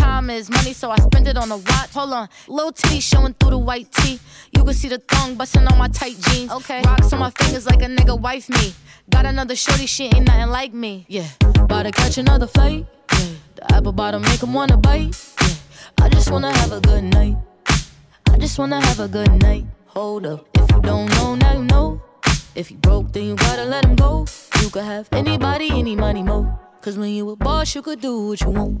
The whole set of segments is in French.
Time is money, so I spend it on a watch. Hold on, little T showing through the white tee. You can see the thong busting on my tight jeans. Okay, rocks on my fingers like a nigga wife me. Got another shorty, she ain't nothing like me. Yeah, about to catch another flight. Yeah, the apple bottom make him wanna bite. Yeah, I just wanna have a good night. I just wanna have a good night. Hold up, if you don't know, now you know. If you broke, then you gotta let him go. You could have anybody, any money, mo. Cause when you a boss, you could do what you want.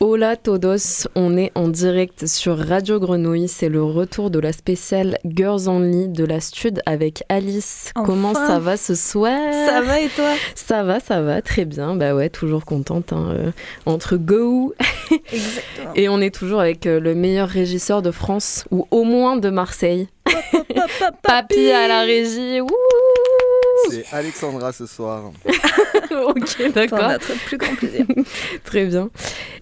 Hola todos, on est en direct sur Radio Grenouille. C'est le retour de la spéciale Girls Only de la Stud avec Alice. Enfin. Comment ça va ce soir? Ça va et toi? Ça va, ça va, très bien. Bah ouais, toujours contente. hein, euh, entre go Exactement. et on est toujours avec euh, le meilleur régisseur de France ou au moins de Marseille. Papy à la régie. Wouh C'est Alexandra ce soir. ok, Pour d'accord. notre plus grand plaisir. Très bien.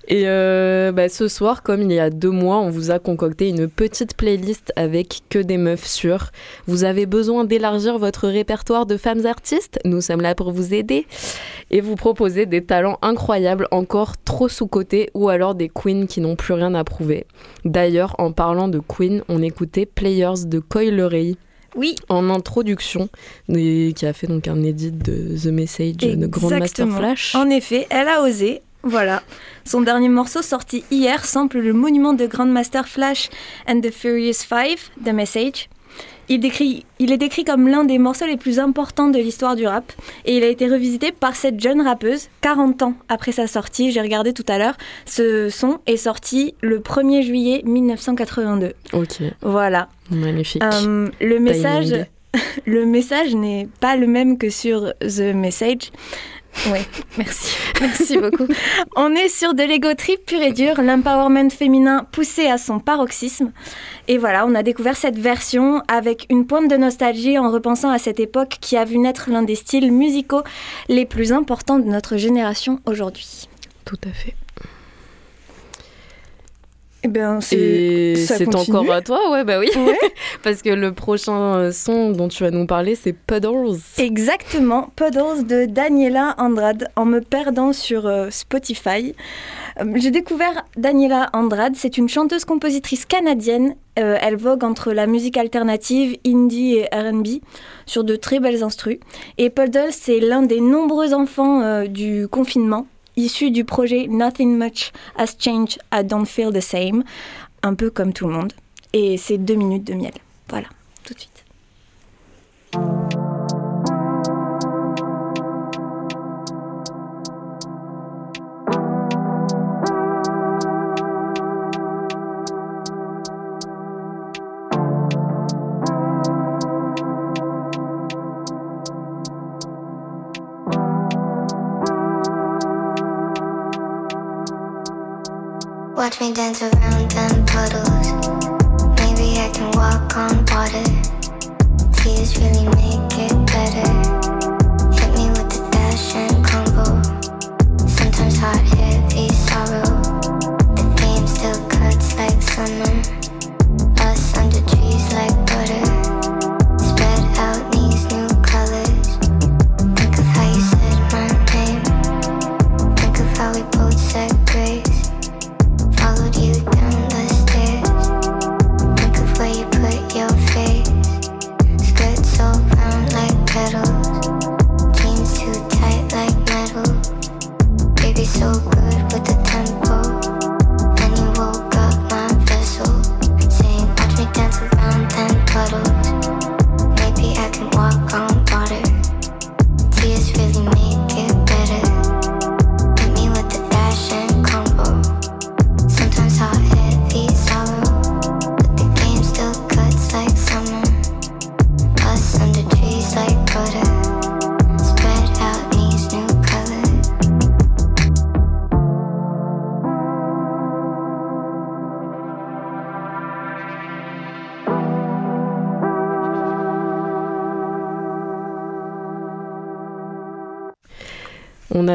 Et euh, bah, ce soir, comme il y a deux mois, on vous a concocté une petite playlist avec que des meufs sûres. Vous avez besoin d'élargir votre répertoire de femmes artistes? Nous sommes là pour vous aider et vous proposer des talents incroyables encore trop sous-cotés ou alors des queens qui n'ont plus rien à prouver. D'ailleurs, en parlant de queens, on écoutait Players de Coy Leray Oui, en introduction, et qui a fait donc un edit de The Message de Grandmaster. Flash. en effet, elle a osé. Voilà. Son dernier morceau sorti hier sample le monument de Grandmaster Flash and the Furious Five, The Message. Il, décrit, il est décrit comme l'un des morceaux les plus importants de l'histoire du rap et il a été revisité par cette jeune rappeuse 40 ans après sa sortie. J'ai regardé tout à l'heure. Ce son est sorti le 1er juillet 1982. Ok, Voilà. Magnifique. Euh, le message, le message n'est pas le même que sur The Message. Oui, merci. Merci beaucoup. On est sur de l'ego trip pur et dur, l'empowerment féminin poussé à son paroxysme. Et voilà, on a découvert cette version avec une pointe de nostalgie en repensant à cette époque qui a vu naître l'un des styles musicaux les plus importants de notre génération aujourd'hui. Tout à fait. Eh c'est. Et c'est encore à toi, ouais, bah oui. Ouais. Parce que le prochain euh, son dont tu vas nous parler, c'est Puddles. Exactement, Puddles de Daniela Andrade, en me perdant sur euh, Spotify. Euh, J'ai découvert Daniela Andrade, c'est une chanteuse-compositrice canadienne. Euh, elle vogue entre la musique alternative, indie et RB, sur de très belles instrus. Et Puddles, c'est l'un des nombreux enfants du confinement, issu du projet Nothing Much Has Changed, I Don't Feel the Same, un peu comme tout le monde. Et c'est deux minutes de miel. Voilà, tout de suite. Watch me dance around them puddles. Maybe I can walk on water. Tears really make it better. Hit me with the dash and combo. Sometimes hot, heavy sorrow. The game still cuts like summer.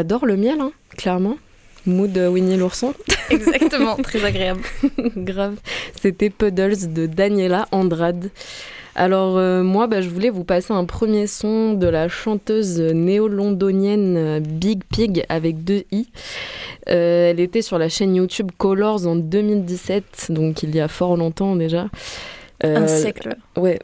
Adore le miel, hein, clairement. Mood Winnie l'ourson. Exactement, très agréable. Grave. C'était Puddles de Daniela Andrade. Alors euh, moi, bah, je voulais vous passer un premier son de la chanteuse néo-londonienne euh, Big Pig avec deux i. Euh, elle était sur la chaîne YouTube Colors en 2017, donc il y a fort longtemps déjà. un siècle. Ouais,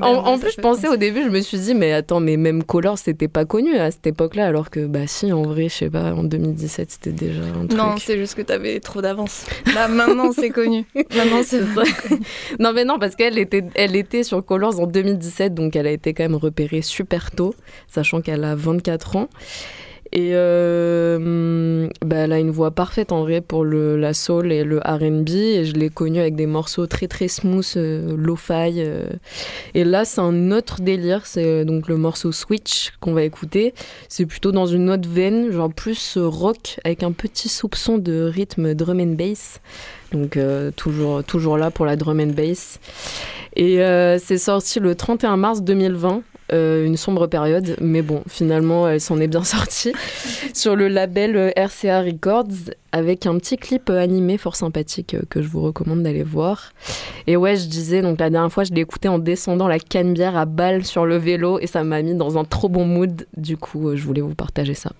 En, plus, je pensais au début, je me suis dit, mais attends, mais même Color, c'était pas connu à cette époque-là, alors que, bah si, en vrai, je sais pas, en 2017, c'était déjà un truc. Non, c'est juste que t'avais trop d'avance. Là, maintenant, c'est connu. Maintenant, c'est vrai. non, mais non, parce qu'elle était, elle était sur Colors en 2017, donc elle a été quand même repérée super tôt, sachant qu'elle a 24 ans. Et euh, bah, elle a une voix parfaite en vrai pour le, la soul et le RB. Et je l'ai connue avec des morceaux très très smooth, euh, lo-fi. Euh. Et là, c'est un autre délire. C'est donc le morceau Switch qu'on va écouter. C'est plutôt dans une autre veine, genre plus rock, avec un petit soupçon de rythme drum and bass. Donc toujours, toujours là pour la drum and bass. Et c'est sorti le 31 mars 2020 euh, une sombre période, mais bon, finalement, elle s'en est bien sortie sur le label euh, RCA Records avec un petit clip euh, animé fort sympathique que je vous recommande d'aller voir. Et ouais, je disais, donc la dernière fois, je l'ai écouté en descendant la canne-bière à balle sur le vélo et ça m'a mis dans un trop bon mood. Du coup, je voulais vous partager ça.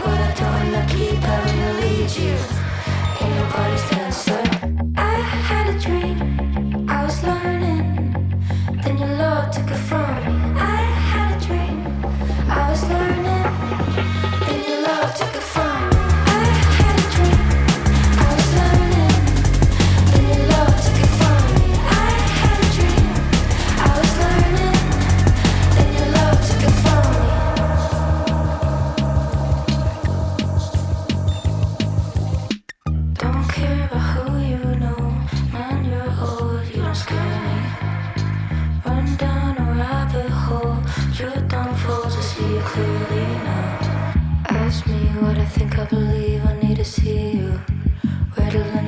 cuore torna chi see you, where to.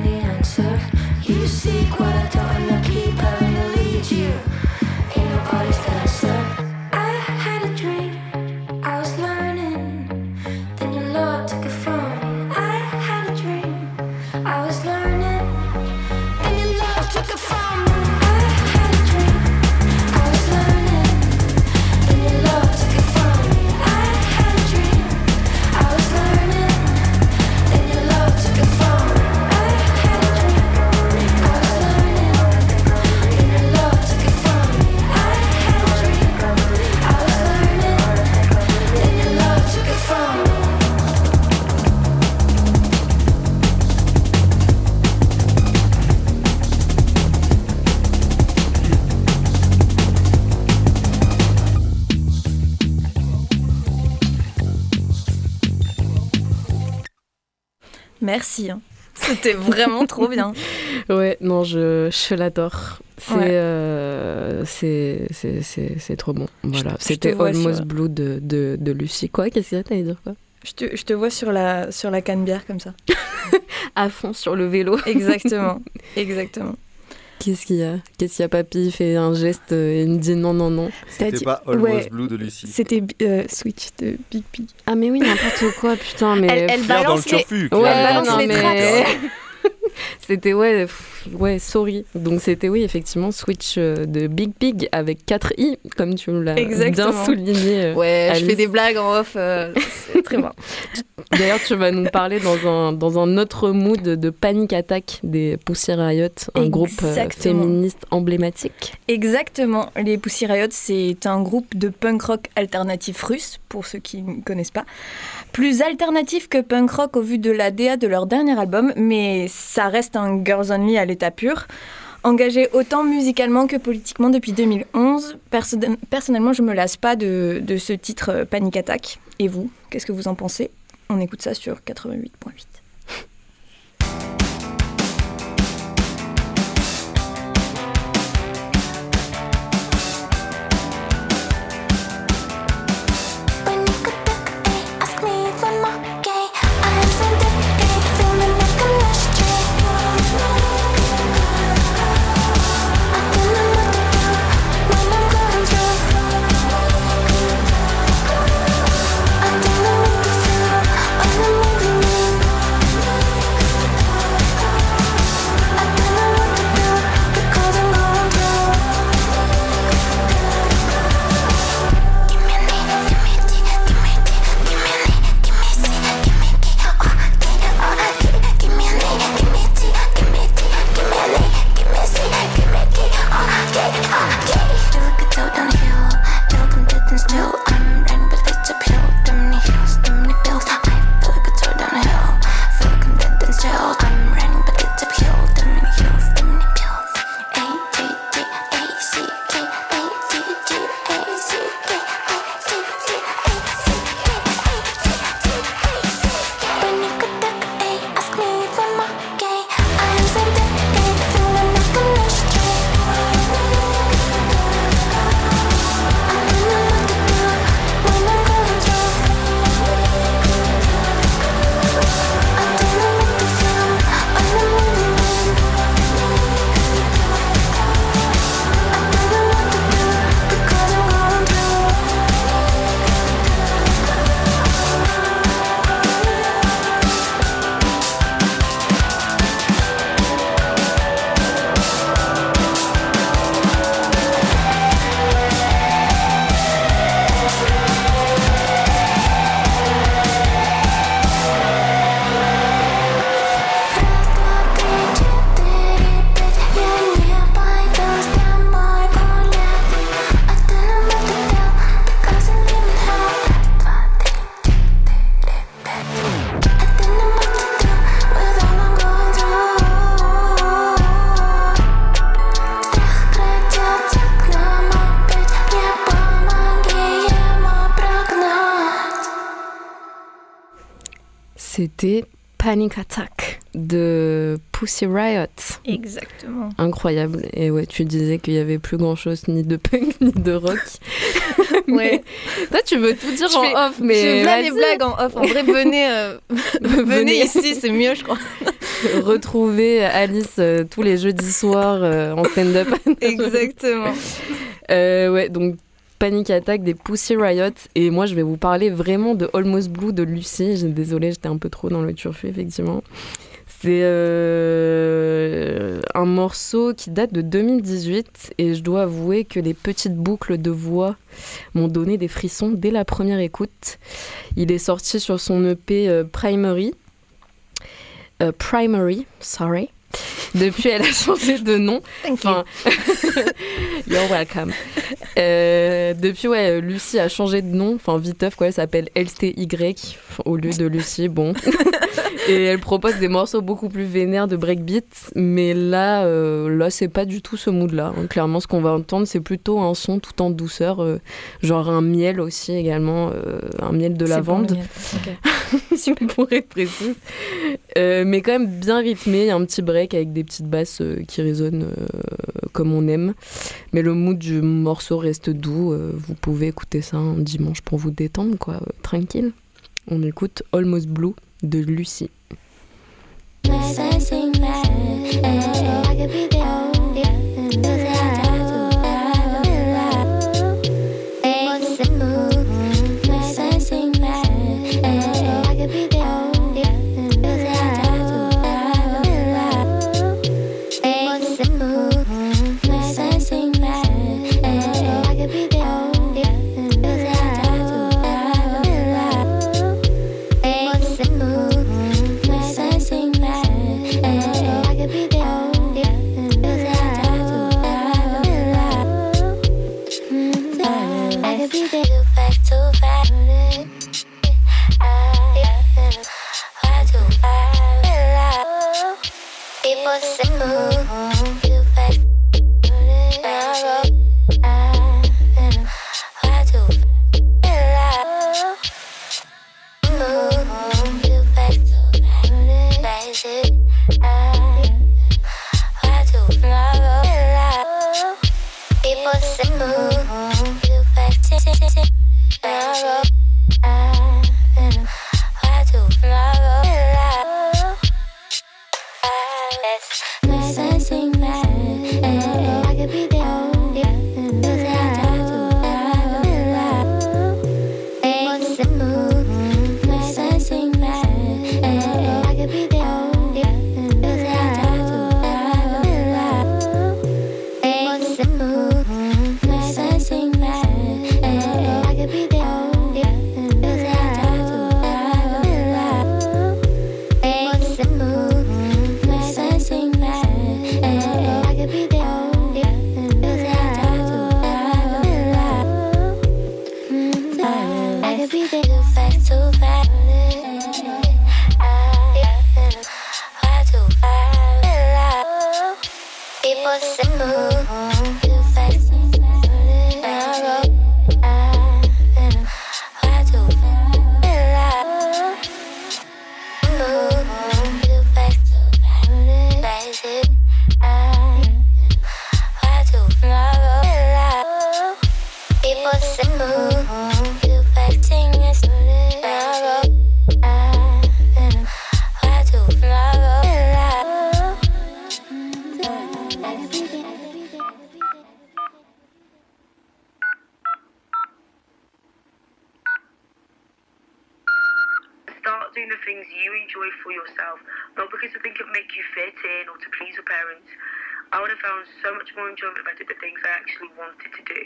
Merci. hein. C'était vraiment trop bien. Ouais, non, je, je l'adore. C'est Ouais. euh, c'est c'est- c'est- c'est trop bon. Voilà, c'était Almost sur- Blue de, de, de Lucie. Quoi Qu'est-ce qu'il y a T'allais dire quoi Je te, je te vois sur la, sur la canne bière comme ça. À fond sur le vélo. Exactement. Exactement. Qu'est-ce qu'il y a Qu'est-ce qu'il y a Papy Il fait un geste euh, et il me dit non, non, non. C'était dit- pas Almost ouais. Blue de Lucie. C'était euh, Switch de Big Pig. Ah, mais oui, n'importe quoi, putain, mais. Elle- elle Claire dans le balance les- turfu. Ouais, balance le les turfu. mais. C'était, ouais, pff, ouais, sorry. Donc, c'était, oui, effectivement, Switch euh, de Big Pig avec 4 i, comme tu l'as bien souligné. Ouais, Alice. je fais des blagues en off. euh, c'est très bien. D'ailleurs, tu vas nous parler dans un, dans un autre mood de Panic Attack des Pussy Riot, un groupe euh, féministe emblématique. Exactement. Les Pussy Riot, c'est un groupe de punk rock alternatif russe, pour ceux qui ne connaissent pas. Plus alternatif que punk rock au vu de la DA de leur dernier album, mais ça reste un girls only à l'état pur. Engagé autant musicalement que politiquement depuis 2011, Perso- personnellement, je me lasse pas de, de ce titre euh, Panic Attack. Et vous, qu'est-ce que vous en pensez? On écoute ça sur 88.8. Panic Attack de Pussy Riot. Exactement. Incroyable. Et ouais, tu disais qu'il y avait plus grand chose ni de punk ni de rock. Ouais. Toi, tu veux tout dire Je en fais- off, mais. je fais plein les blagues en off. En vrai, venez, euh, venez ici, c'est mieux, je crois. retrouver Alice euh, tous les jeudis soirs euh, en stand-up. Exactement. Ouais, donc Panic Attack des Pussy Riot. Et moi, je vais vous parler vraiment de Almost Blue de Lucie. Désolée, j'étais un peu trop dans le turfu, effectivement. C'est euh, un morceau qui date de 2018 et je dois avouer que les petites boucles de voix m'ont donné des frissons dès la première écoute. Il est sorti sur son EP euh, Primary. Euh, Primary, sorry. Depuis, elle a changé de nom. Thank you. Enfin, you're welcome. Euh, depuis, ouais, Lucie a changé de nom. Enfin, viteuf, quoi. Elle s'appelle LCY au lieu de Lucie. Bon. Et elle propose des morceaux beaucoup plus vénères de breakbeat. Mais là, euh, là c'est pas du tout ce mood-là. hein. Clairement, ce qu'on va entendre, c'est plutôt un son tout en douceur. euh, genre un miel aussi, également. euh, un miel de bon, lavande. le miel. Ok. pour être précise. Euh, mais quand même bien rythmé, y a un petit break avec des petites basses euh, qui résonnent comme on aime. Mais le mood du morceau reste doux. vous pouvez écouter ça un dimanche pour vous détendre, quoi, tranquille. On écoute Almost Blue de Lucie. People say, wanted to do.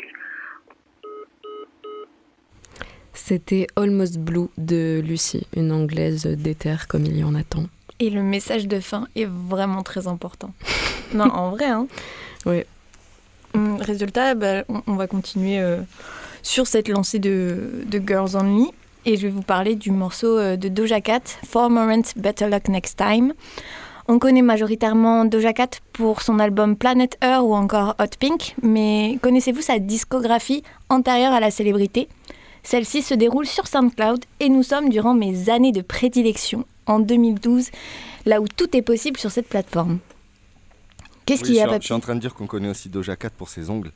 C'était Almost Blue de Lucie, une anglaise d'éther comme il y en a tant. Et le message de fin est vraiment très important. non, en vrai, hein. Oui. Hum, Résultat, bah, on, on va continuer euh, sur cette lancée de, de Girls Only. Et je vais vous parler du morceau euh, de Doja Cat, For Moment, Better Luck Next Time. On connaît majoritairement Doja Cat pour son album Planet Earth ou encore Hot Pink, mais connaissez-vous sa discographie antérieure à la célébrité? Celle-ci se déroule sur SoundCloud et nous sommes durant mes années de prédilection, en 2012, là où tout est possible sur cette plateforme. Qu'est-ce Oui, qu'il y a, je suis en train de dire qu'on connaît aussi Doja Cat pour ses ongles.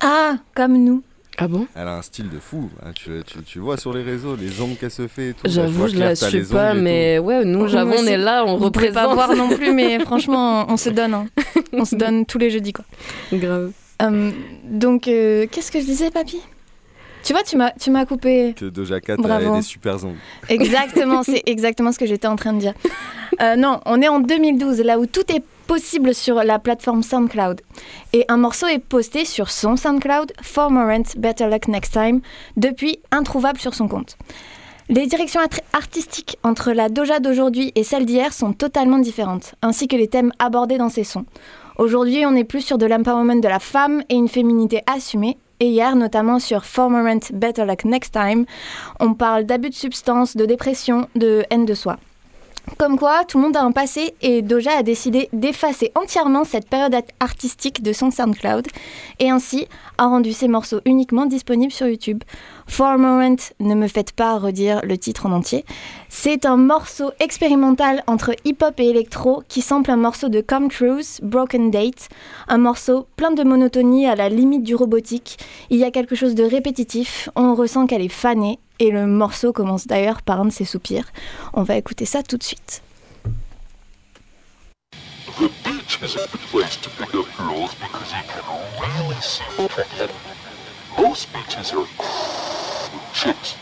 Ah, comme nous. Ah bon? Elle a un style de fou. hein. Tu, tu- tu vois sur les réseaux les ongles qu'elle se fait et tout. J'avoue, je la suis pas, mais ouais, nous, Moi j'avoue, on est là, on Vous représente. pas voir non plus, mais franchement, on se donne. hein. On se donne tous les jeudis, quoi. Grave. Euh, donc, euh, qu'est-ce que je disais, papy? Tu vois, tu m'as, tu m'as coupé. Que Doja Cat a des super ongles. Exactement, c'est exactement ce que j'étais en train de dire. Euh, non, on est en 2012, là où tout est possible sur la plateforme SoundCloud. Et un morceau est posté sur son SoundCloud, For Morant, Better Luck Next Time, depuis introuvable sur son compte. Les directions artistiques entre la Doja d'aujourd'hui et celle d'hier sont totalement différentes, ainsi que les thèmes abordés dans ces sons. Aujourd'hui, on est plus sur de l'empowerment de la femme et une féminité assumée. Et hier, notamment sur Formorant Better Luck Next Time, on parle d'abus de substances, de dépression, de haine de soi. Comme quoi, tout le monde a un passé et Doja a décidé d'effacer entièrement cette période artistique de son SoundCloud et ainsi a rendu ses morceaux uniquement disponibles sur YouTube. For a Moment, ne me faites pas redire le titre en entier. C'est un morceau expérimental entre hip-hop et électro qui sample un morceau de Com Cruise, Broken Date, un morceau plein de monotonie à la limite du robotique. Il y a quelque chose de répétitif, on ressent qu'elle est fanée et le morceau commence d'ailleurs par un de ses soupirs. On va écouter ça tout de suite. The beach is a good place to pick up girls because you can see. Most beaches are chicks,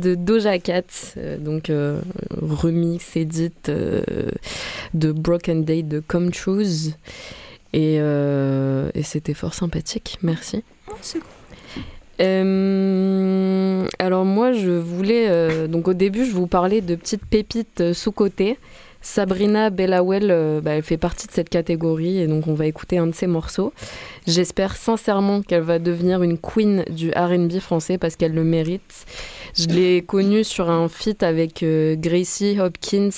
de Doja Cat, euh, donc euh, remix, edit euh, de Broken Day de Come Choose. Et, et c'était fort sympathique, merci. Euh, alors moi je voulais, euh, donc au début je vous parlais de petites pépites euh, sous-côté. Sabrina Bellawell, bah, elle fait partie de cette catégorie et donc on va écouter un de ses morceaux. J'espère sincèrement qu'elle va devenir une queen du RB français parce qu'elle le mérite. Je l'ai connue sur un feat avec euh, Gracie Hopkins,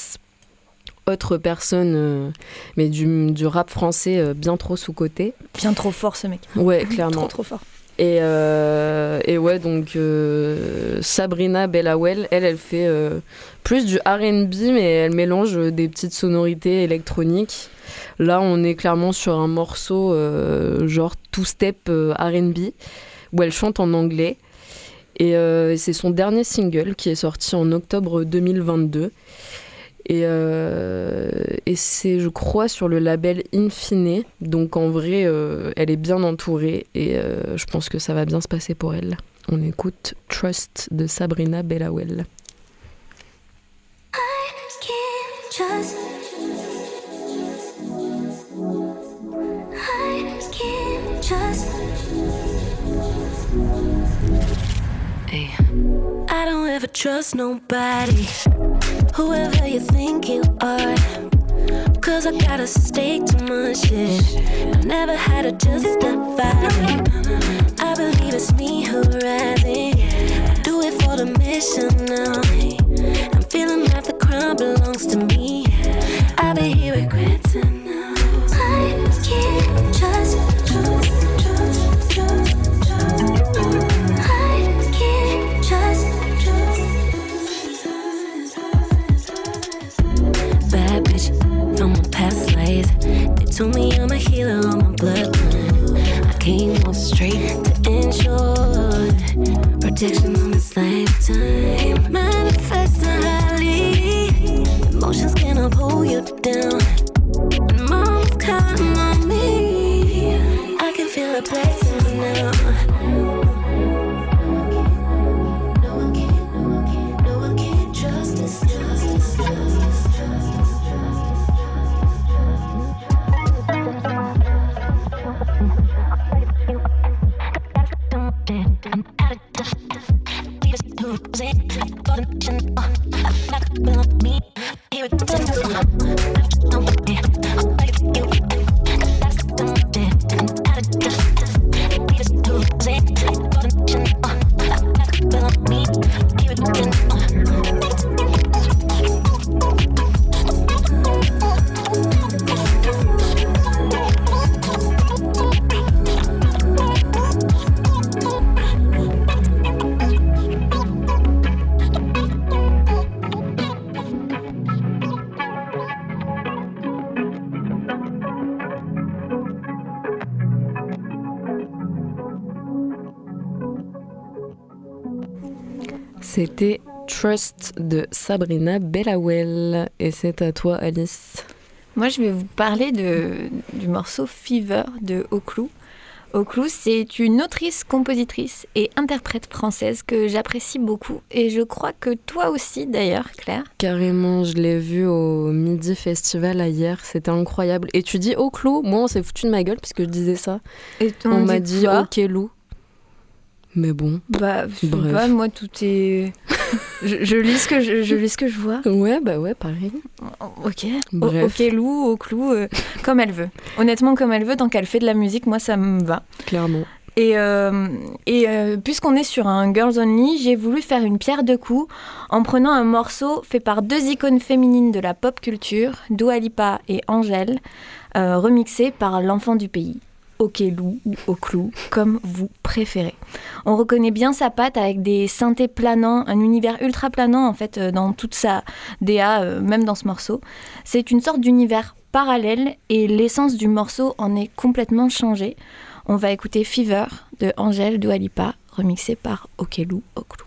autre personne, euh, mais du, du rap français euh, bien trop sous-côté. Bien trop fort ce mec. Ouais, clairement. Trop trop fort. Et, et ouais, donc Sabrina Bellawell, elle, elle fait plus du RB, mais elle mélange des petites sonorités électroniques. Là, on est clairement sur un morceau genre two-step RB, où elle chante en anglais. Et euh, c'est son dernier single qui est sorti en octobre 2022. Et, euh, et c'est, je crois, sur le label Infine. Donc en vrai, euh, elle est bien entourée et je pense que ça va bien se passer pour elle. On écoute Trust de Sabrina Bellawell. I I don't ever trust nobody, whoever you think you are. Cause I gotta stake to my shit. I never had to justify. I believe it's me who rising. Do it for the mission now. I'm feeling like the crown belongs to me. I be here regretting now. I can't trust, told me I'm a healer on my bloodline. I came off straight to ensure protection on this lifetime. Manifesting highly. Emotions gonna pull you down. And mom's counting on me. I can feel the blessings Trust de Sabrina Bellawell. Et c'est à toi, Alice. Moi, je vais vous parler de, du morceau Fever de Oclou. Oclou, c'est une autrice, compositrice et interprète française que j'apprécie beaucoup. Et je crois que toi aussi, d'ailleurs, Claire. Carrément, je l'ai vu au Midi Festival hier. C'était incroyable. Et tu dis au clou Moi, on s'est foutu de ma gueule parce que je disais ça. Et On, m'a dit ok, Lou. Mais bon. Bah, je sais pas, moi, tout est. je, je lis ce que je, je lis ce que je vois. Ouais, bah ouais, pareil. Ok. Bref. O- ok, Lou, au clou, euh, comme elle veut. Honnêtement, comme elle veut, tant qu'elle fait de la musique, moi, ça me va. Clairement. Et, euh, et euh, puisqu'on est sur un Girls Only, j'ai voulu faire une pierre de coups en prenant un morceau fait par deux icônes féminines de la pop culture, Dua Lipa et Angèle, remixé par l'enfant du pays. Ok Lou ou Oclou, comme vous préférez. On reconnaît bien sa patte avec des synthés planants, un univers ultra planant en fait euh, dans toute sa DA, euh, même dans ce morceau. C'est une sorte d'univers parallèle et l'essence du morceau en est complètement changée. On va écouter Fever de Angèle Doualipa, remixé par Okelou Oklou.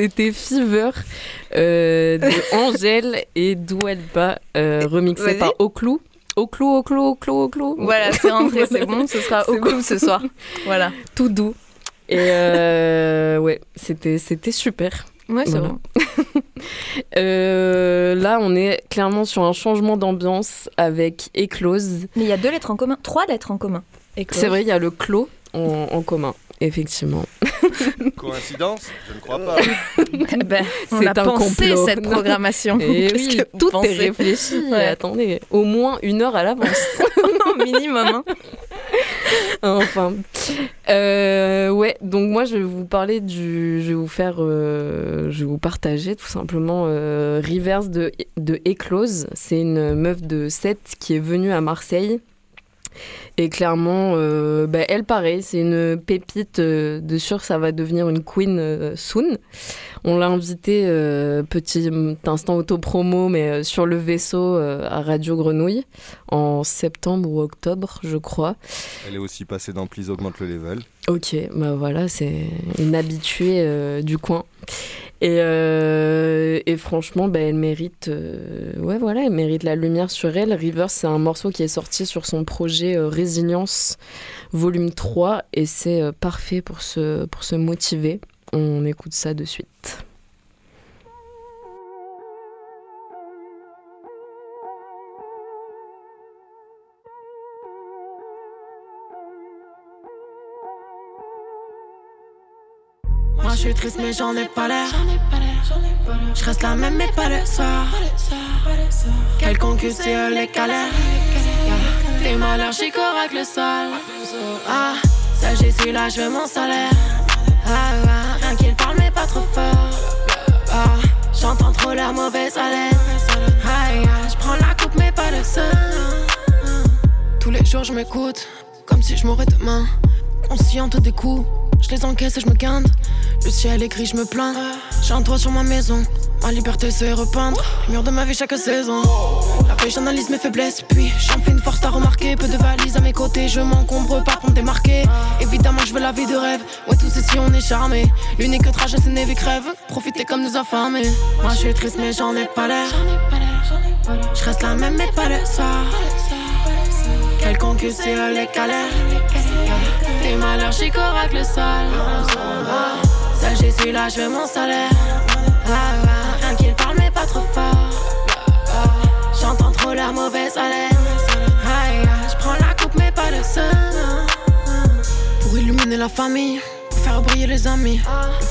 C'était, Fever euh, de Angèle et Douelba, euh, remixé par Oclou. Oclou, Oclou, Oclou, Oclou. Voilà, c'est rentré, c'est bon, ce sera au clou bon. ce soir. Voilà. Tout doux. Et euh, ouais, c'était, c'était super. Ouais, c'est Voilà. bon. Euh, là, on est clairement sur un changement d'ambiance avec Éclose. Mais il y a deux lettres en commun, trois lettres en commun. C'est vrai, il y a le clos en, en commun, effectivement. Coïncidence Je ne crois pas. Ben, on C'est a un pensé complot. cette programmation. Et oui, que tout pensez est réfléchi. Ouais. Attendez, au moins une heure à l'avance. minimum. hein. enfin. Euh, ouais, donc moi je vais vous parler du. Je vais vous faire. euh, je vais vous partager tout simplement euh, Rivers de, de Éclose. C'est une meuf de 7 qui est venue à Marseille. Et clairement, euh, bah, elle, pareil, c'est une pépite. euh, de sûr, ça va devenir une queen euh, soon. On l'a invitée, petit instant auto-promo, mais sur le vaisseau à Radio Grenouille en septembre ou octobre, je crois. Elle est aussi passée dans Please Augmente le level. Ok, bah voilà, c'est une habituée du coin. Et, euh, et franchement, bah, elle mérite, euh, ouais, voilà, elle mérite la lumière sur elle. River, c'est un morceau qui est sorti sur son projet euh, Résilience volume 3 et c'est euh, parfait pour se, pour se motiver. On écoute ça de suite. Je suis triste mais j'en ai pas l'air. Je reste la même mais pas le soir. Quelconque c'est les galères. T'es mal allergique au règle sale. Ah, ça j'ai su là je veux mon salaire. Ah, ah, rien qu'il parle mais pas trop fort. Ah, j'entends trop la mauvaise haleine. Aïe, aïe, je prends la coupe mais pas le seul. Tous les jours je m'écoute, comme si je mourrais demain. Consciente des coups, je les encaisse et je me quinte. Le ciel est gris, je me plains. J'ai un toit sur ma maison, ma liberté c'est repeindre. Les murs de ma vie chaque saison. La veille j'analyse mes faiblesses, puis j'en fais une force à remarquer. Peu de valises à mes côtés, je m'encombre pas pour me démarquer. Évidemment, je veux la vie de rêve. Ouais, tout ceci on est charmé. L'unique trajet c'est Navy crève. Profiter comme nous affamés. Moi je suis triste mais j'en ai pas l'air. Je reste la même mais pas le soir. Quelconque c'est les galères. T'es mal allergique au règle sale. Ah, Ça j'ai su là, je veux mon salaire. Ah, ah, Rien qu'il parle mais pas trop fort. Ah, J'entends trop la mauvaise haleine. Je prends la coupe mais pas le seul. Pour illuminer la famille. Faire briller les amis.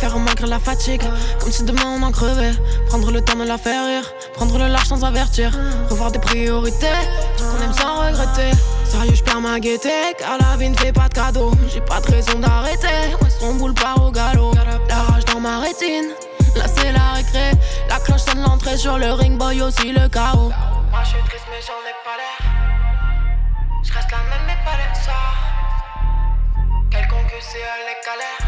Faire malgré la fatigue. Comme si demain on en crevait. Prendre le temps de la faire rire. Prendre le large sans avertir. Revoir des priorités. Qu'on aime sans regretter. Sérieux, je perds ma gaieté. Car la vie ne fait pas de cadeau. J'ai pas de raison d'arrêter. Ouais, son boule part au galop. La rage dans ma rétine. Là, c'est la récré. La cloche sonne l'entrée sur le ring, boy aussi le chaos. Moi, je suis triste, mais j'en ai pas l'air. Je reste la même, mais pas le soir. Quelconque c'est galères.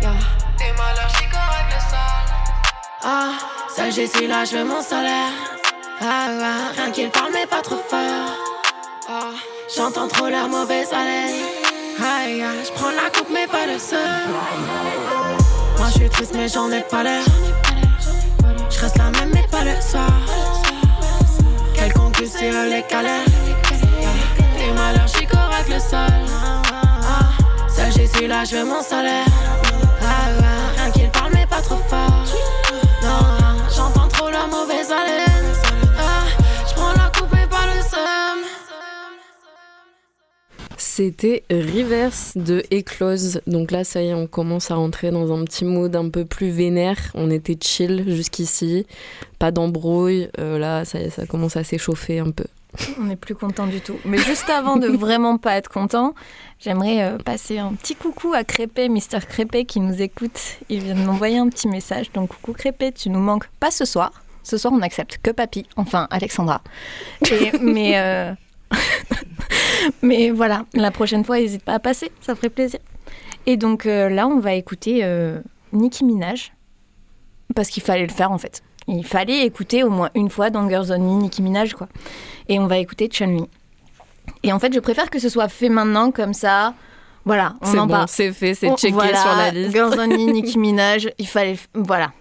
Yeah. T'es mal allergique aux règles sales. Ah, ça j'ai là, je veux mon salaire. Ah, ah, rien qu'il parle, mais pas trop fort. Ah, J'entends trop la mauvaise haleine. Aïe, je prends la coupe, mais pas le seul. Moi, je suis triste, mais j'en ai pas l'air. Je reste la même, mais pas le soir. Quel concus si elle est galère. T'es malheur, j'y correcte le sol. Ah, Seul, j'y suis là, je veux mon salaire. Ah, Rien qu'il parle, mais pas trop fort. Non, j'entends trop la mauvaise haleine. C'était Reverse de Eclose. Donc là, ça y est, on commence à rentrer dans un petit mood un peu plus vénère. On était chill jusqu'ici, pas d'embrouille. Euh, là, ça, y est, ça commence à s'échauffer un peu. On n'est plus content du tout. Mais juste avant de vraiment pas être content, j'aimerais euh, passer un petit coucou à Crépé, Mister Crépé qui nous écoute. Il vient de m'envoyer un petit message. Donc coucou Crépé, tu nous manques pas ce soir. Ce soir, on accepte que Papy, enfin Alexandra. Mais, euh, mais voilà, la prochaine fois, n'hésite pas à passer, ça ferait plaisir. Et donc euh, là, on va écouter euh, Nicki Minaj, parce qu'il fallait le faire en fait. Il fallait écouter au moins une fois dans Girls Only Nicki Minaj, quoi. Et on va écouter Chun-Li. Et en fait, je préfère que ce soit fait maintenant, comme ça. Voilà, on en bon, parle. c'est fait, c'est checké voilà, sur la liste. Girls Only, Nicki Minaj, il fallait. Voilà.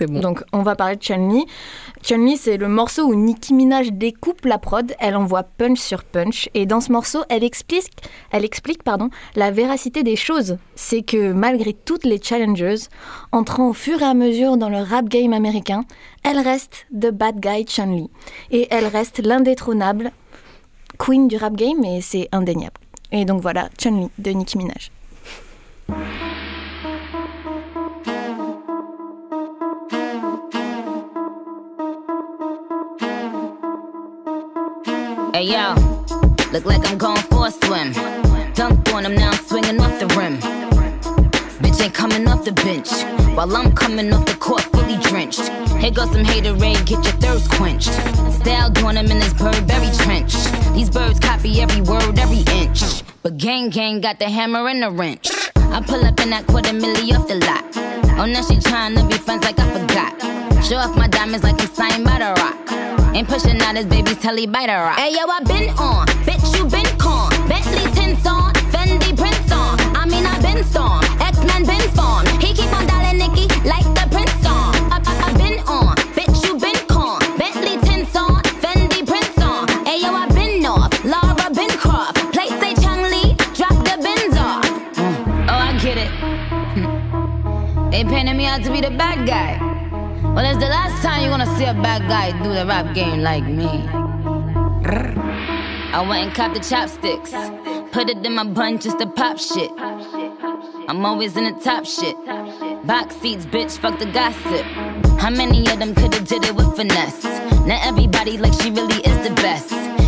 Donc, on va parler de Chun-Li. Chun-Li, c'est le morceau où Nicki Minaj découpe la prod. Elle envoie punch sur punch. Et dans ce morceau, elle explique, elle explique pardon, la véracité des choses. C'est que malgré toutes les challengers, entrant au fur et à mesure dans le rap game américain, elle reste the bad guy Chun-Li. Et elle reste l'indétrônable queen du rap game, et c'est indéniable. Et donc voilà, Chun-Li de Nicki Minaj. Hey yo, look like I'm going for a swim. Dunked on him, now I'm swinging off the rim. Bitch ain't coming off the bench. While I'm coming off the court fully drenched. Here goes some haterade, get your thirst quenched. Style doing him in this bird, very trench. These birds copy every word, every inch. But gang gang got the hammer and the wrench. I pull up in that quarter milli off the lot. Oh, now she trying to be friends like I forgot. Show off my diamonds like I'm signed by the rock. Ain't pushing out his baby's telly by the rock. Hey yo, I been on, bitch you been con. Bentley tints on, Fendi prints on. I mean I been storm, X Men been formed. He keep on dialing Nicky like the prince on. I, I, I been on, bitch you been con. Bentley tints on, Fendi prints on. Hey yo, I been off, Laura been Croft. Play say Chung Lee, drop the bins off. Mm. Oh I get it. They painted me out to be the bad guy. Well, it's the last time you're gonna see a bad guy do the rap game like me. I went and copped the chopsticks. Put it in my bun just to pop shit. I'm always in the top shit. Box seats, bitch, fuck the gossip. How many of them could've did it with finesse? Now everybody like she really is the best.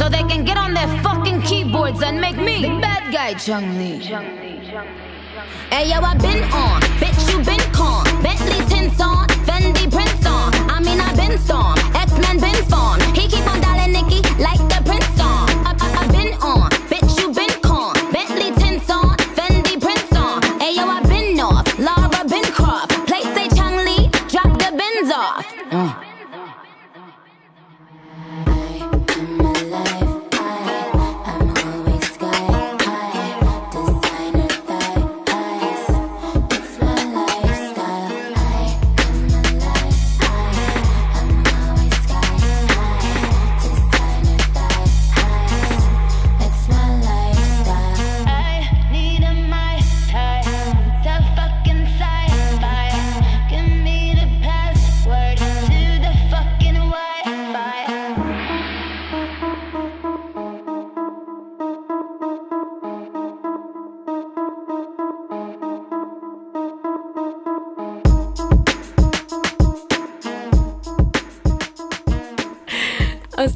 So they can get on their fucking keyboards and make me the bad guy, Chung Lee. Hey yo, I been on, bitch you been con. Bentley tints on, Fendi prints on. I mean I been storm, X Men been formed. He keep on dialing Nicky like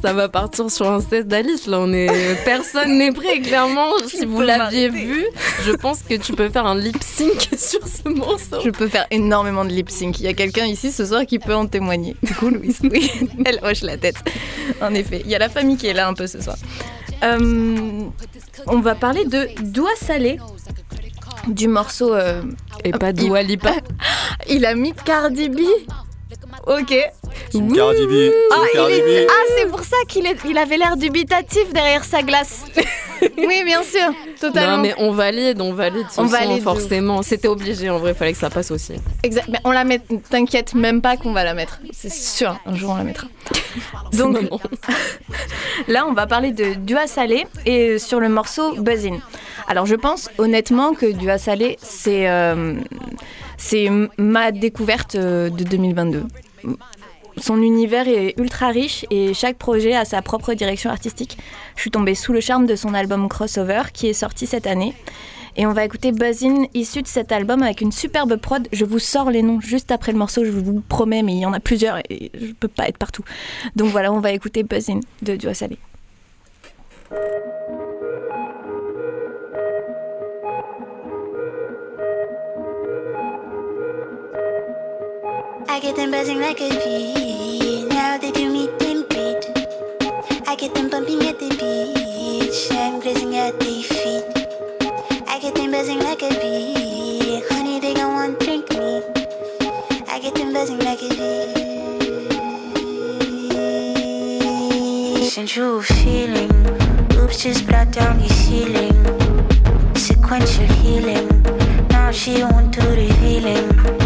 ça va partir sur un test d'Alice. Là, on est personne n'est prêt. Clairement, si vous l'aviez vu, je pense que tu peux faire un lip sync sur ce morceau. Je peux faire énormément de lip sync. Il y a quelqu'un ici ce soir qui peut en témoigner. Du coup, Louise, oui, elle hoche la tête. En effet, il y a la famille qui est là un peu ce soir. Euh, on va parler de Doigt salé du morceau. euh, Et pas Dua Lipa. Il a mis Cardi B. Ok. Team Cardi B. Ah, Team il Cardi est- B. ah, c'est pour ça qu'il est- il avait l'air dubitatif derrière sa glace. oui, bien sûr, totalement. Non, mais on valide, on valide On valide de forcément. C'était obligé, en vrai, il fallait que ça passe aussi. Exact. Mais on la met. T'inquiète même pas qu'on va la mettre. C'est sûr. Un jour on la mettra. Donc là, on va parler de Dua Salé et sur le morceau Buzzin. Alors je pense honnêtement que Dua Salé c'est euh, c'est ma découverte euh, de 2022. Son univers est ultra riche et chaque projet a sa propre direction artistique. Je suis tombée sous le charme de son album Crossover qui est sorti cette année. Et on va écouter Buzzin issu de cet album avec une superbe prod. Je vous sors les noms juste après le morceau, je vous promets, mais il y en a plusieurs et je peux pas être partout. Donc voilà, on va écouter Buzzin de Dua Salé. I get them buzzing like a bee. Now they do meet and greet. I get them bumping at the beach. I'm grazing at their feet. I get them buzzing like a bee. Honey, they gon' want drink me. I get them buzzing like a bee. Sensual feeling. Oops, just brought down your ceiling. Sequential healing. Now she want to revealing.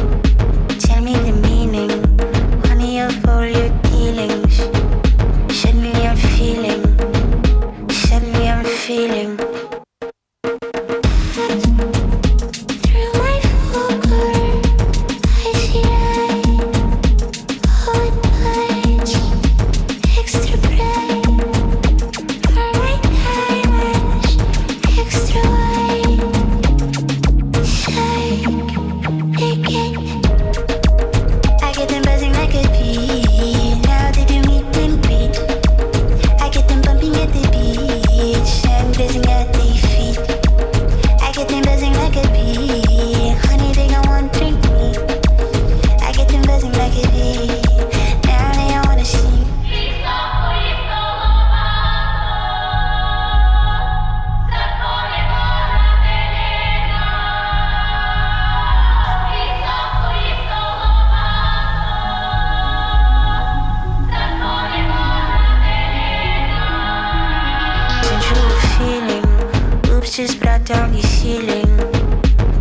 healing,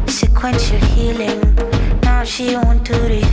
sequential healing. Now she won't do it.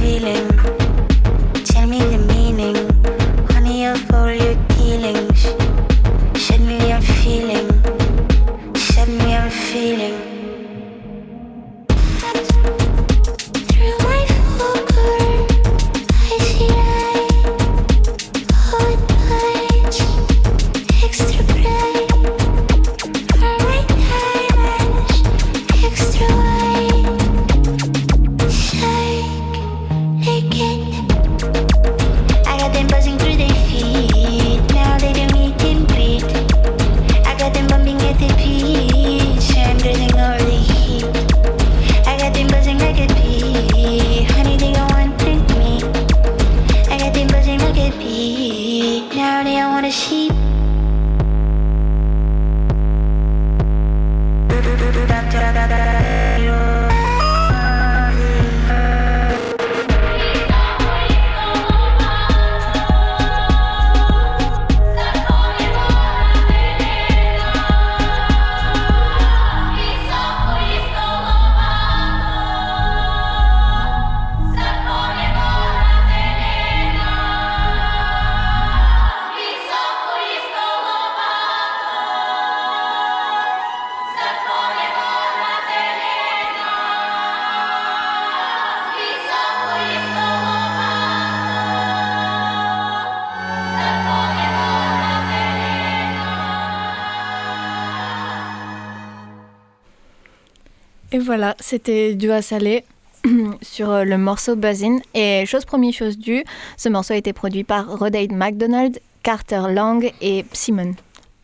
Voilà, c'était Dua Salé sur euh, le morceau Buzzin. Et chose première, chose due, ce morceau a été produit par Rodaid McDonald, Carter Lang et Simon.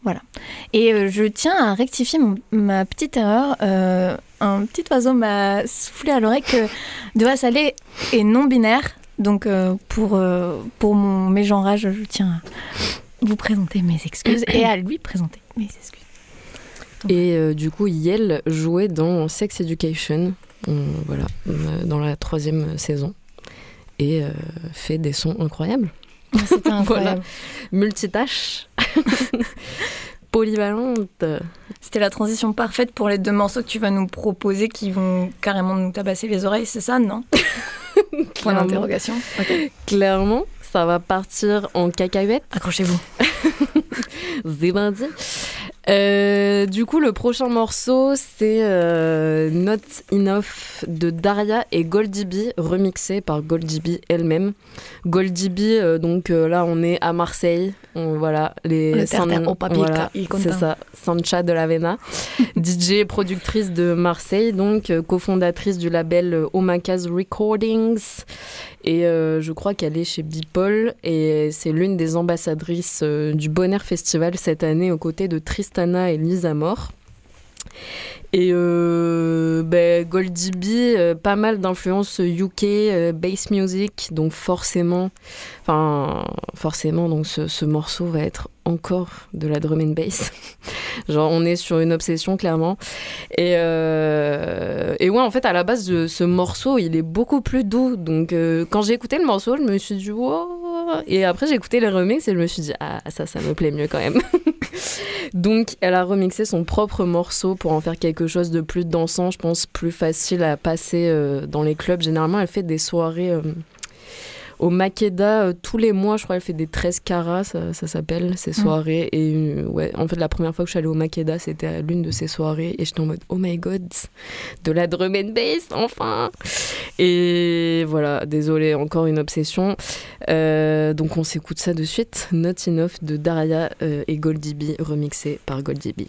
Voilà. Et euh, je tiens à rectifier ma petite erreur. Euh, un petit oiseau m'a soufflé à l'oreille que Doha Salé est non binaire. Donc pour, euh, pour mon je tiens à vous présenter mes excuses et à lui présenter mes excuses. Et euh, du coup, Yel jouait dans Sex Education, on- voilà, euh, dans la troisième saison, et euh, fait des sons incroyables. C'était incroyable. Voilà. Multitâche, polyvalente. C'était la transition parfaite pour les deux morceaux que tu vas nous proposer qui vont carrément nous tabasser les oreilles, c'est ça, non? Point d'interrogation. Clairement, ça va partir en cacahuète. Accrochez-vous. Zébandi. Euh, du coup, le prochain morceau, c'est euh, Not Enough de Daria et Goldie B, remixé par Goldie B elle-même. Goldie B, euh, donc là, on est à Marseille. On- voilà, les Le voilà, c'est ça, Sancha de la Vena, DJ et productrice de Marseille, donc cofondatrice du label Omakaz Recordings. Et euh, je crois qu'elle est chez Bipol et c'est l'une des ambassadrices euh, du Bonheur Festival cette année aux côtés de Tristana et Lisa Moore. Et euh, ben, Goldie B, euh, pas mal d'influences UK, euh, bass music, donc forcément, enfin forcément, donc ce, ce morceau va être encore de la drum and bass. Genre on est sur une obsession clairement. Et, et ouais, en fait, à la base, de ce morceau, il est beaucoup plus doux. Donc quand j'ai écouté le morceau, je me suis dit wow. Et après, j'ai écouté les remixes et je me suis dit ah ça, ça me plaît mieux quand même. Donc, elle a remixé son propre morceau pour en faire quelque chose de plus dansant, je pense, plus facile à passer euh, dans les clubs. Généralement, elle fait des soirées euh, au Makeda euh, tous les mois, je crois, elle fait des 13 carats, ça, ça s'appelle, ces soirées. Et ouais, en fait, la première fois que je suis allée au Makeda, c'était à l'une de ces soirées et j'étais en mode, oh my god, de la drum and bass, enfin Et voilà, désolé, encore une obsession. Donc, on s'écoute ça de suite. Not Enough de Daria et Goldie B, remixé par Goldie B.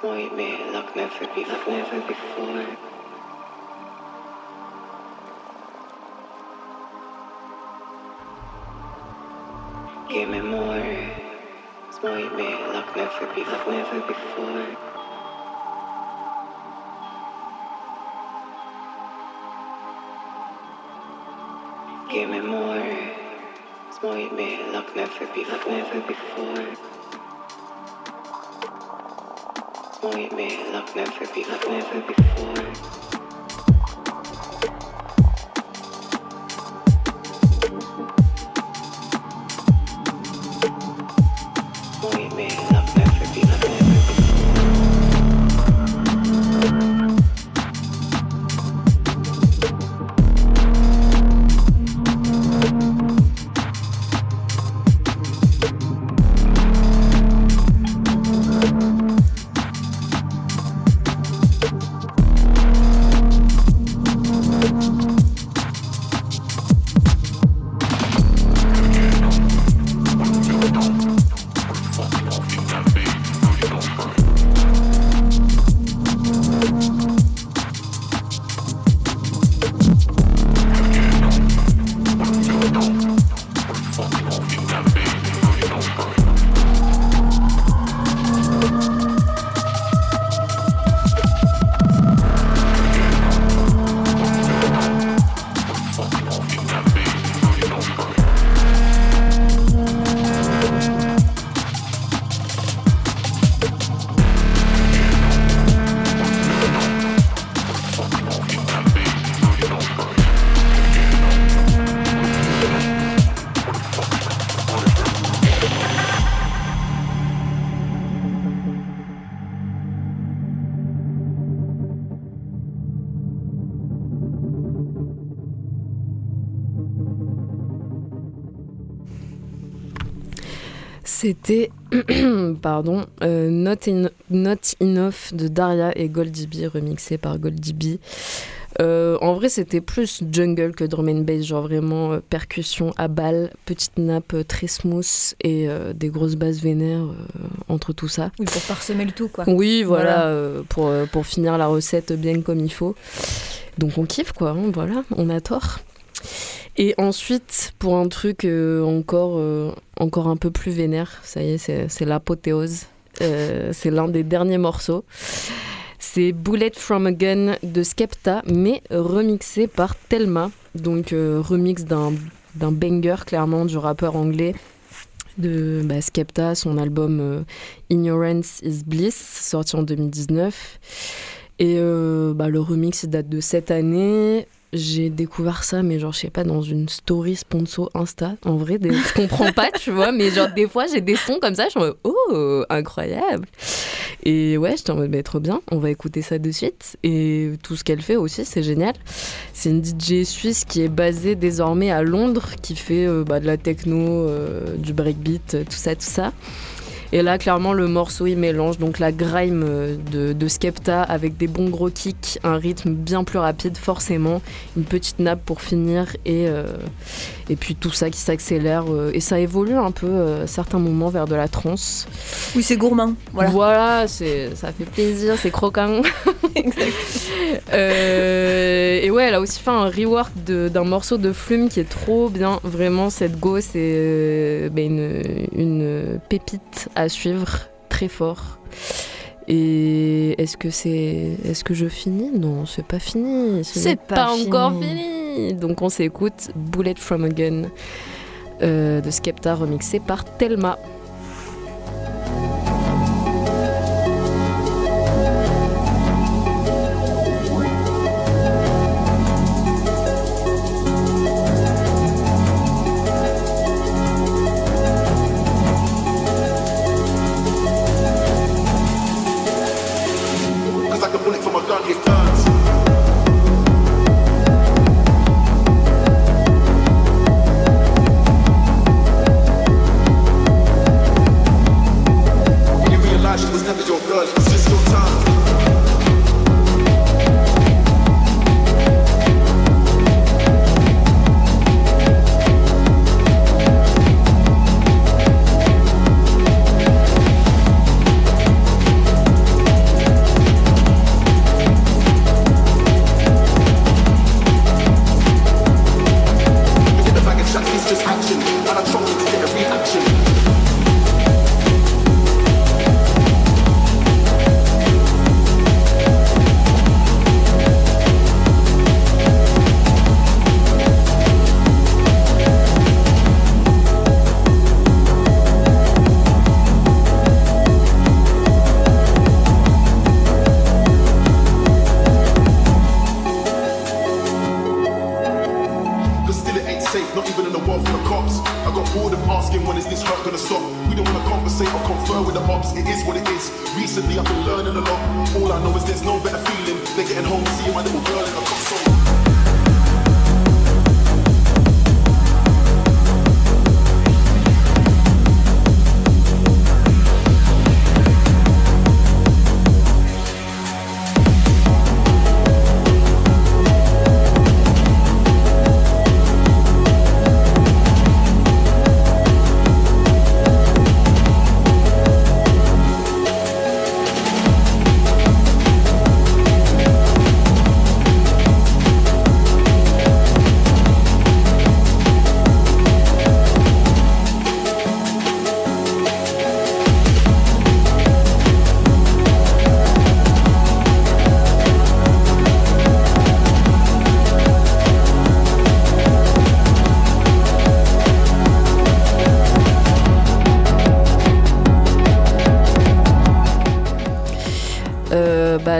Smile me like never before. Never before. Give me more. Smile me like never before. Never before. Give me more. Smile me like never before. Never before. Smile me like never before. Never before. C'était, pardon, euh, Not, In- Not Enough de Daria et Goldie B, remixé par Goldie B. Euh, en vrai, c'était plus jungle que drum and bass, genre vraiment euh, percussion à balle, petite nappe euh, très smooth et des grosses basses vénères entre tout ça. Oui, pour parsemer le tout, quoi. Oui, voilà, Voilà. pour, pour finir la recette bien comme il faut. Donc on kiffe, quoi, hein, voilà, on a tort. Et ensuite, pour un truc euh, encore, euh, encore un peu plus vénère, ça y est, c'est l'apothéose. Euh, c'est l'un des derniers morceaux. C'est Bullet from a Gun de Skepta, mais remixé par Telma. Donc remix d'un banger, clairement, du rappeur anglais de bah, Skepta, son album Ignorance is Bliss, sorti en 2019. Et bah, le remix date de cette année. J'ai découvert ça, mais genre, je sais pas, dans une story sponsor Insta. En vrai, des... je comprends pas, tu vois, mais genre, des fois, j'ai des sons comme ça, je suis en mode, oh, incroyable. Et ouais, j'étais en mode, mais trop bien, on va écouter ça de suite. Et tout ce qu'elle fait aussi, c'est génial. C'est une DJ suisse qui est basée désormais à Londres, qui fait euh, bah, de la techno, euh, du breakbeat, euh, tout ça, tout ça. Et là, clairement, le morceau, il mélange donc la grime euh, de, de Skepta avec des bons gros kicks, un rythme bien plus rapide, forcément, une petite nappe pour finir, et, euh, et puis tout ça qui s'accélère. euh, et ça évolue un peu à certains moments vers de la trance. Oui, c'est gourmand. Voilà. Ça fait plaisir, c'est croquant. Euh, et ouais, elle a aussi fait un rework d'un morceau de Flume qui est trop bien. Vraiment, cette go, c'est euh, ben, une, une pépite à suivre très fort. Et est-ce que c'est, est-ce que je finis? Non, c'est pas fini. Ce C'est n'est pas encore fini. Donc on s'écoute Bullet from a Gun euh, de Skepta remixé par Telma. not even in the world for the cops. I got bored of asking when is this hurt gonna stop. We don't wanna conversate or confer with the ops, it is what it is. Recently I've been learning a lot. All I know is there's no better feeling than getting home seeing my little girl in a costume.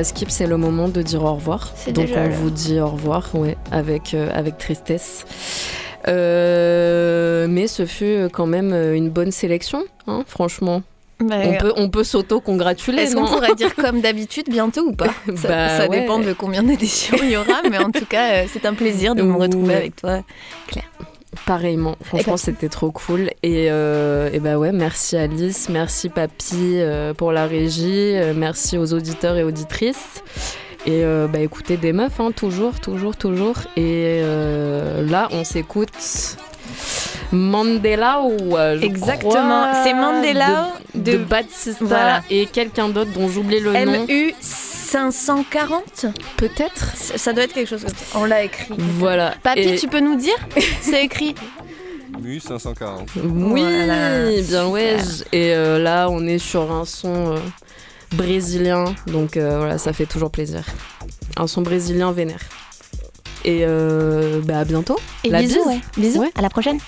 Bah, Skip, c'est le moment de dire au revoir. C'est Donc déjà on vous dit au revoir, ouais, avec, euh, avec tristesse. Euh, mais ce fut quand même une bonne sélection, hein, franchement. Bah, on peut, on peut s'auto-congratuler, Est-ce qu'on pourrait dire comme d'habitude bientôt ou pas? Ça, Bah, ça ouais. dépend de combien d'éditions il y aura, mais en tout cas, euh, c'est un plaisir de me retrouver avec toi, Claire. Pareillement, franchement c'était trop cool. Et, euh, et bah ouais merci Alice, merci Papy euh, pour la régie, euh, merci aux auditeurs et auditrices. Et euh, bah écoutez des meufs hein, toujours toujours toujours. Et là on s'écoute Mandela ou je Exactement, c'est Mandela de, de de- Batista Voilà. et quelqu'un d'autre dont j'oublie le nom. MU 540 Peut-être. Ça doit être quelque chose comme ça. On l'a écrit. voilà Papy, Et- tu peux nous dire C'est écrit. MU 540. Oui, Voilà, bien ouais. Et euh, là, on est sur un son euh, brésilien, donc euh, voilà, ça fait toujours plaisir. Un son brésilien vénère. Et euh, bah à bientôt. Et La bisous, bise. ouais. Bisous, Ouais. à la prochaine.